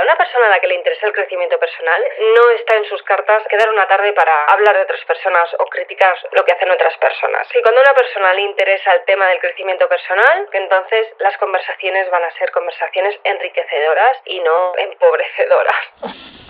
A una persona a la que le interesa el crecimiento personal no está en sus cartas quedar una tarde para hablar de otras personas o criticar lo que hacen otras personas. Y cuando a una persona le interesa el tema del crecimiento personal, entonces las conversaciones van a ser conversaciones enriquecedoras y no empobrecedoras.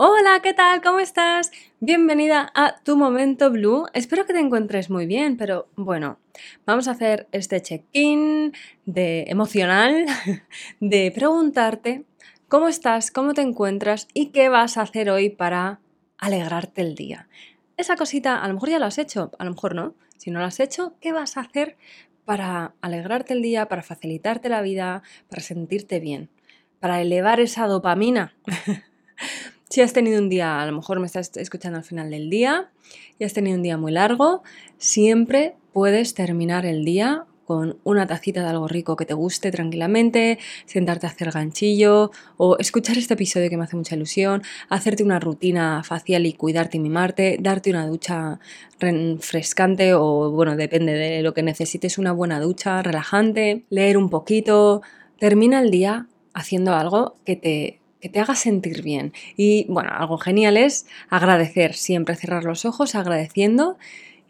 Hola, ¿qué tal? ¿Cómo estás? Bienvenida a Tu Momento Blue. Espero que te encuentres muy bien, pero bueno, vamos a hacer este check-in de emocional de preguntarte cómo estás, cómo te encuentras y qué vas a hacer hoy para alegrarte el día. Esa cosita, a lo mejor ya lo has hecho, a lo mejor no. Si no lo has hecho, ¿qué vas a hacer para alegrarte el día, para facilitarte la vida, para sentirte bien, para elevar esa dopamina? Si has tenido un día, a lo mejor me estás escuchando al final del día, y has tenido un día muy largo, siempre puedes terminar el día con una tacita de algo rico que te guste tranquilamente, sentarte a hacer ganchillo o escuchar este episodio que me hace mucha ilusión, hacerte una rutina facial y cuidarte y mimarte, darte una ducha refrescante o bueno, depende de lo que necesites, una buena ducha relajante, leer un poquito, termina el día haciendo algo que te que te haga sentir bien. Y bueno, algo genial es agradecer, siempre cerrar los ojos agradeciendo.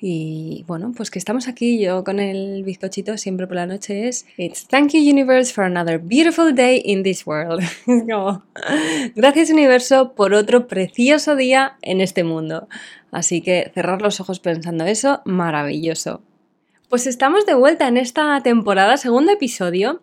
Y bueno, pues que estamos aquí, yo con el bizcochito siempre por la noche es It's thank you universe for another beautiful day in this world. gracias universo por otro precioso día en este mundo. Así que cerrar los ojos pensando eso, maravilloso. Pues estamos de vuelta en esta temporada, segundo episodio,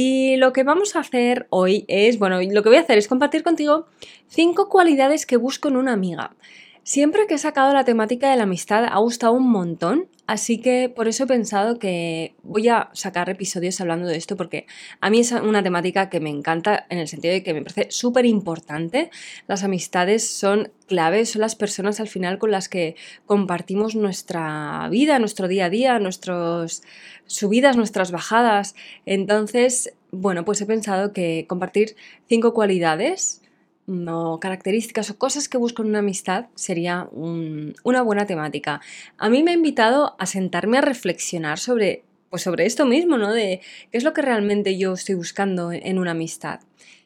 y lo que vamos a hacer hoy es, bueno, lo que voy a hacer es compartir contigo cinco cualidades que busco en una amiga. Siempre que he sacado la temática de la amistad ha gustado un montón, así que por eso he pensado que voy a sacar episodios hablando de esto porque a mí es una temática que me encanta en el sentido de que me parece súper importante. Las amistades son claves, son las personas al final con las que compartimos nuestra vida, nuestro día a día, nuestros subidas, nuestras bajadas. Entonces, bueno, pues he pensado que compartir cinco cualidades o características o cosas que busco en una amistad sería una buena temática. A mí me ha invitado a sentarme a reflexionar sobre, pues sobre esto mismo, ¿no? De qué es lo que realmente yo estoy buscando en una amistad.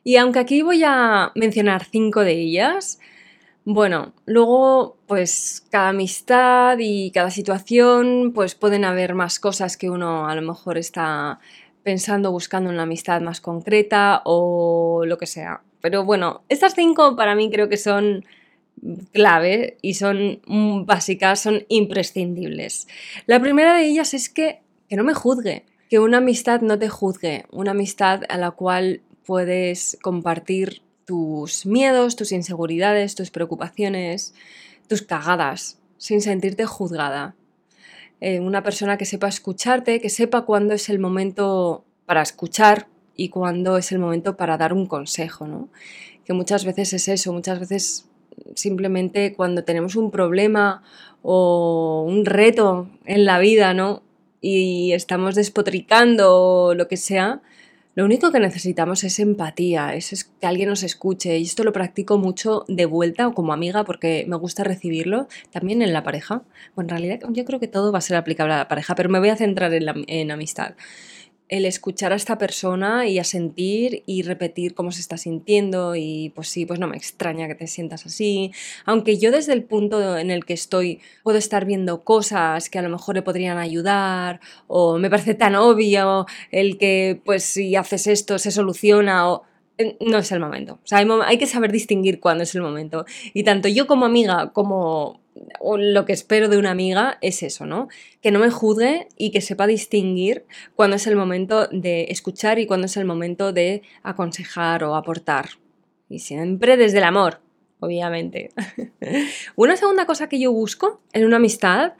Y aunque aquí voy a mencionar cinco de ellas, bueno, luego pues cada amistad y cada situación pues pueden haber más cosas que uno a lo mejor está pensando, buscando una amistad más concreta o lo que sea. Pero bueno, estas cinco para mí creo que son clave y son básicas, son imprescindibles. La primera de ellas es que, que no me juzgue, que una amistad no te juzgue, una amistad a la cual puedes compartir tus miedos, tus inseguridades, tus preocupaciones, tus cagadas, sin sentirte juzgada. Eh, una persona que sepa escucharte, que sepa cuándo es el momento para escuchar y cuándo es el momento para dar un consejo, ¿no? Que muchas veces es eso, muchas veces simplemente cuando tenemos un problema o un reto en la vida, ¿no? Y estamos despotricando o lo que sea, lo único que necesitamos es empatía, es que alguien nos escuche. Y esto lo practico mucho de vuelta o como amiga porque me gusta recibirlo, también en la pareja. Bueno, en realidad yo creo que todo va a ser aplicable a la pareja, pero me voy a centrar en la en amistad el escuchar a esta persona y a sentir y repetir cómo se está sintiendo y pues sí, pues no me extraña que te sientas así, aunque yo desde el punto en el que estoy puedo estar viendo cosas que a lo mejor le podrían ayudar o me parece tan obvio el que pues si haces esto se soluciona o eh, no es el momento. O sea, hay, hay que saber distinguir cuándo es el momento. Y tanto yo como amiga como lo que espero de una amiga es eso, ¿no? Que no me juzgue y que sepa distinguir cuándo es el momento de escuchar y cuándo es el momento de aconsejar o aportar. Y siempre desde el amor, obviamente. una segunda cosa que yo busco en una amistad,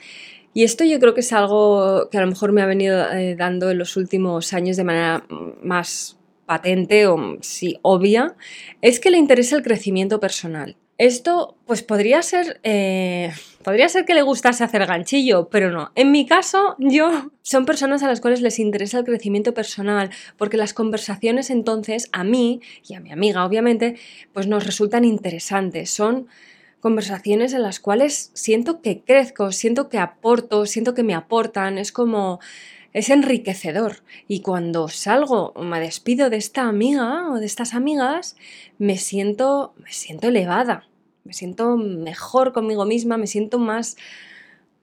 y esto yo creo que es algo que a lo mejor me ha venido eh, dando en los últimos años de manera más patente o sí obvia, es que le interese el crecimiento personal. Esto, pues podría ser, eh, podría ser que le gustase hacer ganchillo, pero no. En mi caso, yo son personas a las cuales les interesa el crecimiento personal, porque las conversaciones entonces a mí y a mi amiga, obviamente, pues nos resultan interesantes. Son conversaciones en las cuales siento que crezco, siento que aporto, siento que me aportan. Es como es enriquecedor. Y cuando salgo o me despido de esta amiga o de estas amigas, me siento, me siento elevada me siento mejor conmigo misma, me siento más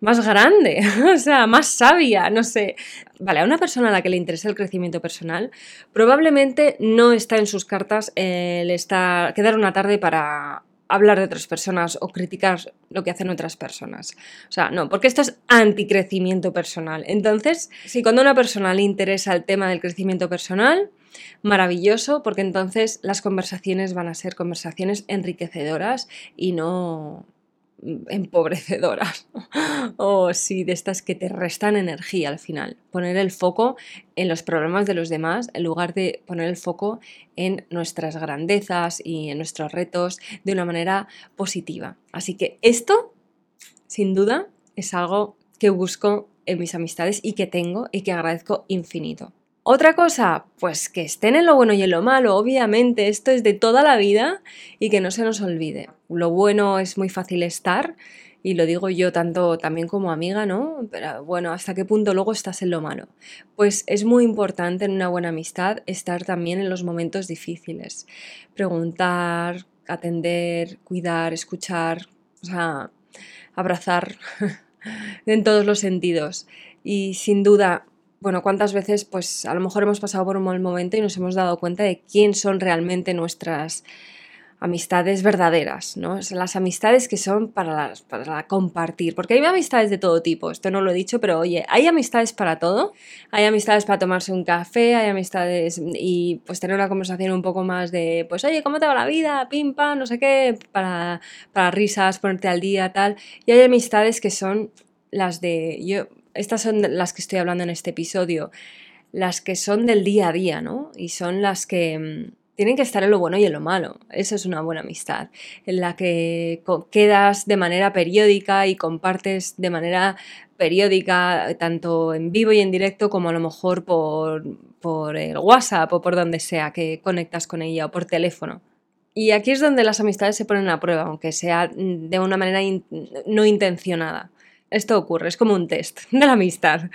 más grande, o sea, más sabia, no sé. Vale, a una persona a la que le interesa el crecimiento personal, probablemente no está en sus cartas el estar, quedar una tarde para hablar de otras personas o criticar lo que hacen otras personas. O sea, no, porque esto es anticrecimiento personal. Entonces, si cuando a una persona le interesa el tema del crecimiento personal, maravilloso porque entonces las conversaciones van a ser conversaciones enriquecedoras y no empobrecedoras o si de estas que te restan energía al final. Poner el foco en los problemas de los demás en lugar de poner el foco en nuestras grandezas y en nuestros retos de una manera positiva. Así que esto, sin duda, es algo que busco en mis amistades y que tengo y que agradezco infinito. Otra cosa, pues que estén en lo bueno y en lo malo, obviamente, esto es de toda la vida y que no se nos olvide. Lo bueno es muy fácil estar y lo digo yo tanto también como amiga, ¿no? Pero bueno, ¿hasta qué punto luego estás en lo malo? Pues es muy importante en una buena amistad estar también en los momentos difíciles. Preguntar, atender, cuidar, escuchar, o sea, abrazar en todos los sentidos. Y sin duda, bueno, cuántas veces pues a lo mejor hemos pasado por un mal momento y nos hemos dado cuenta de quién son realmente nuestras amistades verdaderas, ¿no? las amistades que son para, para compartir, porque hay amistades de todo tipo, esto no lo he dicho, pero oye, hay amistades para todo, hay amistades para tomarse un café, hay amistades y pues tener una conversación un poco más de, pues oye, ¿cómo te va la vida? Pim, pam, no sé qué, para, para risas, ponerte al día, tal, y hay amistades que son las de, yo estas son las que estoy hablando en este episodio, las que son del día a día, ¿no? Y son las que mm, tienen que estar en lo bueno y en lo malo. Eso es una buena amistad, en la que quedas de manera periódica y compartes de manera periódica, tanto en vivo y en directo, como a lo mejor por, por el WhatsApp o por donde sea que conectas con ella o por teléfono. Y aquí es donde las amistades se ponen a prueba, aunque sea de una manera no intencionada. Esto ocurre, es como un test de la amistad.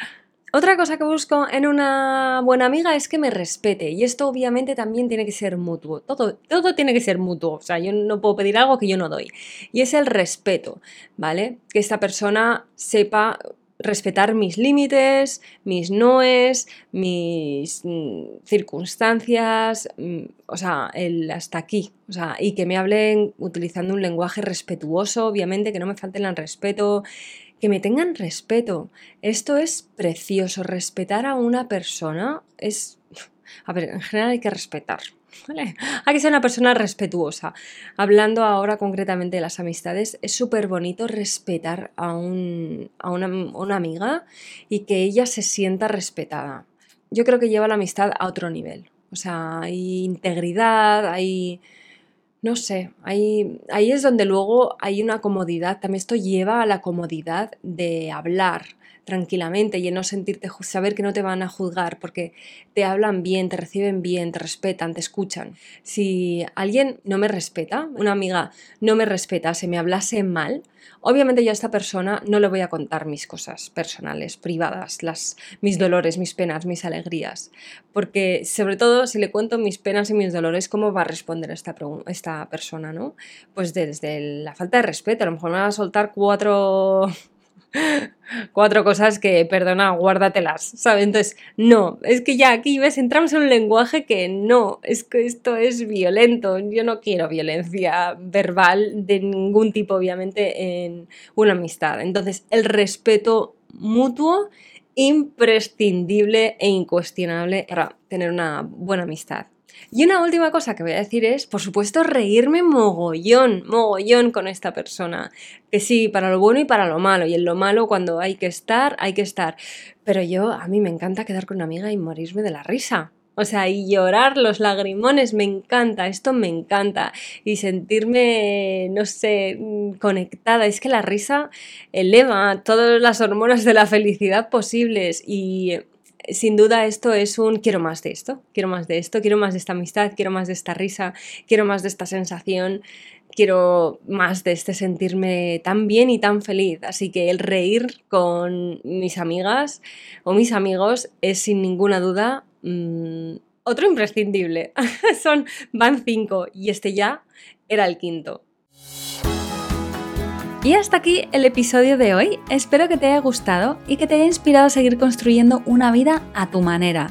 Otra cosa que busco en una buena amiga es que me respete y esto obviamente también tiene que ser mutuo. Todo, todo tiene que ser mutuo. O sea, yo no puedo pedir algo que yo no doy. Y es el respeto, ¿vale? Que esta persona sepa respetar mis límites, mis noes, mis mm, circunstancias, mm, o sea, el hasta aquí, o sea, y que me hablen utilizando un lenguaje respetuoso, obviamente, que no me falten el respeto, que me tengan respeto. Esto es precioso, respetar a una persona es... A ver, en general hay que respetar, hay que ser una persona respetuosa. Hablando ahora concretamente de las amistades, es súper bonito respetar a, una, una amiga y que ella se sienta respetada. Yo creo que lleva la amistad a otro nivel. O sea, hay integridad, hay no sé, ahí, ahí, es donde luego hay una comodidad, también esto lleva a la comodidad de hablar, tranquilamente y en no sentirte, saber que no te van a juzgar porque te hablan bien, te reciben bien, te respetan, te escuchan. Si alguien no me respeta, una amiga no me respeta, se me hablase mal, obviamente yo a esta persona no le voy a contar mis cosas personales, privadas, las, mis dolores, mis penas, mis alegrías, porque sobre todo si le cuento mis penas y mis dolores, ¿cómo va a responder esta, esta persona? ¿no? Pues desde la falta de respeto, a lo mejor me va a soltar cuatro cuatro cosas que, perdona, guárdatelas, ¿sabes? Entonces, no, es que ya aquí ves, entramos en un lenguaje que no, es que esto es violento, yo no quiero violencia verbal de ningún tipo, obviamente, en una amistad. Entonces, el respeto mutuo imprescindible e incuestionable para tener una buena amistad. Y una última cosa que voy a decir es, por supuesto, reírme mogollón, mogollón con esta persona. Que sí, para lo bueno y para lo malo. Y en lo malo, cuando hay que estar, hay que estar. Pero yo, a mí me encanta quedar con una amiga y morirme de la risa. O sea, y llorar los lagrimones, me encanta, esto me encanta. Y sentirme, no sé, conectada. Es que la risa eleva todas las hormonas de la felicidad posibles. Y sin duda esto es un quiero más de esto, quiero más de esto, quiero más de esta amistad, quiero más de esta risa, quiero más de esta sensación, quiero más de este sentirme tan bien y tan feliz. Así que el reír con mis amigas o mis amigos es sin ninguna duda mm, otro imprescindible. Son, van cinco y este ya era el quinto. Y hasta aquí el episodio de hoy. Espero que te haya gustado y que te haya inspirado a seguir construyendo una vida a tu manera.